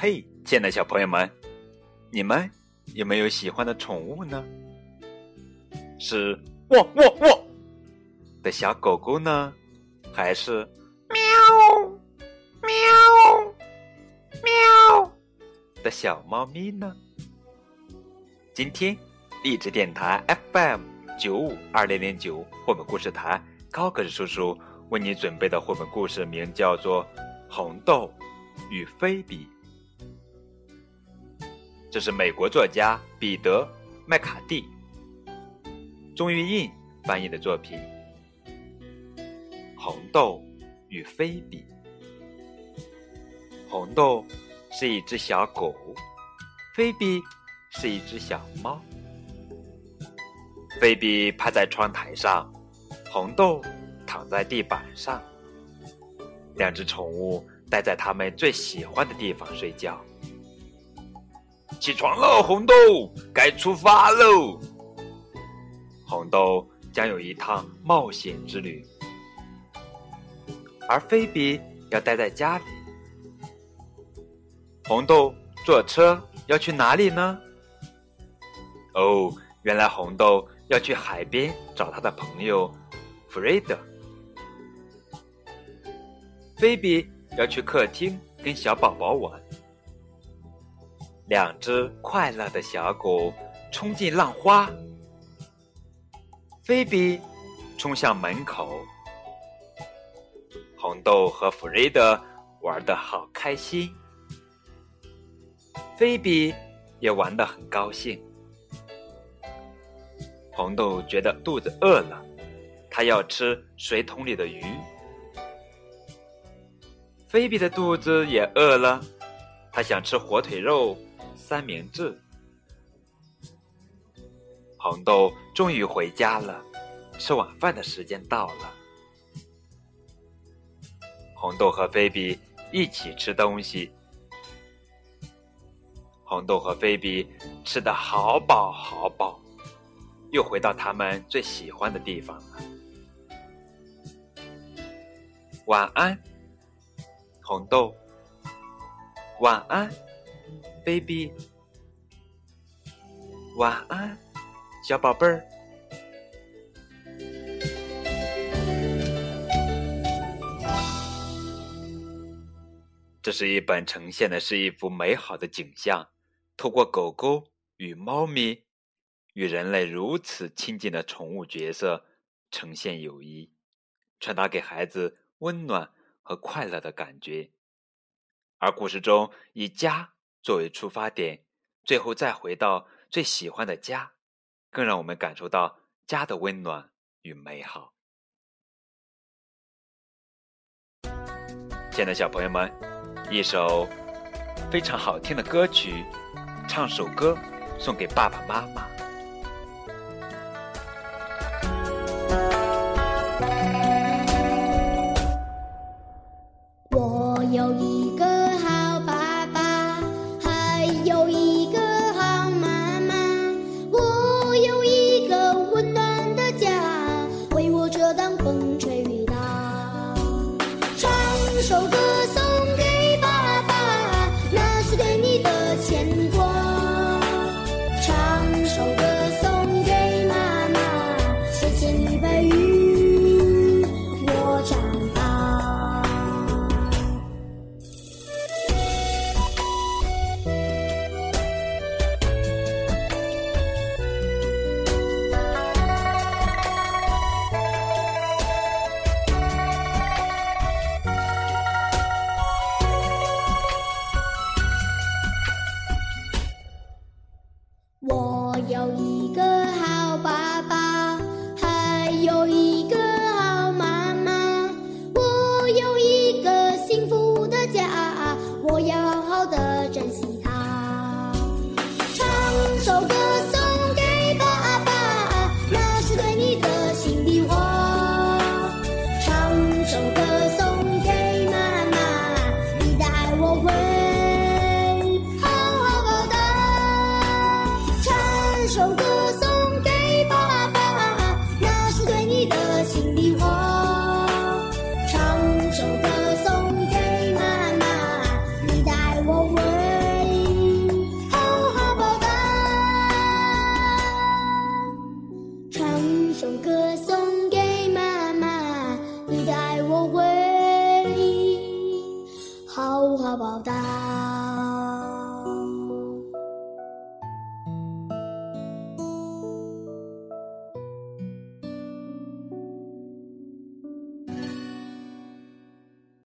嘿，亲爱的小朋友们，你们有没有喜欢的宠物呢？是汪汪汪的小狗狗呢，还是喵喵喵的小猫咪呢？今天，励志电台 FM 九五二零零九绘本故事台高个子叔叔为你准备的绘本故事名叫做《红豆与菲比》。这是美国作家彼得·麦卡蒂、钟玉印翻译的作品。红豆与菲比。红豆是一只小狗，菲比是一只小猫。菲比趴在窗台上，红豆躺在地板上。两只宠物待在他们最喜欢的地方睡觉。起床喽，红豆，该出发喽！红豆将有一趟冒险之旅，而菲比要待在家里。红豆坐车要去哪里呢？哦，原来红豆要去海边找他的朋友弗瑞德。菲比要去客厅跟小宝宝玩。两只快乐的小狗冲进浪花，菲比冲向门口，红豆和弗瑞德玩的好开心，菲比也玩的很高兴。红豆觉得肚子饿了，他要吃水桶里的鱼。菲比的肚子也饿了，他想吃火腿肉。三明治。红豆终于回家了，吃晚饭的时间到了。红豆和菲比一起吃东西。红豆和菲比吃的好饱好饱，又回到他们最喜欢的地方了。晚安，红豆。晚安。baby，晚安，小宝贝儿。这是一本呈现的是一幅美好的景象，透过狗狗与猫咪与人类如此亲近的宠物角色，呈现友谊，传达给孩子温暖和快乐的感觉。而故事中以家。作为出发点，最后再回到最喜欢的家，更让我们感受到家的温暖与美好。亲爱的小朋友们，一首非常好听的歌曲，唱首歌送给爸爸妈妈。有一个。一首歌送给妈妈你带我回好好报答。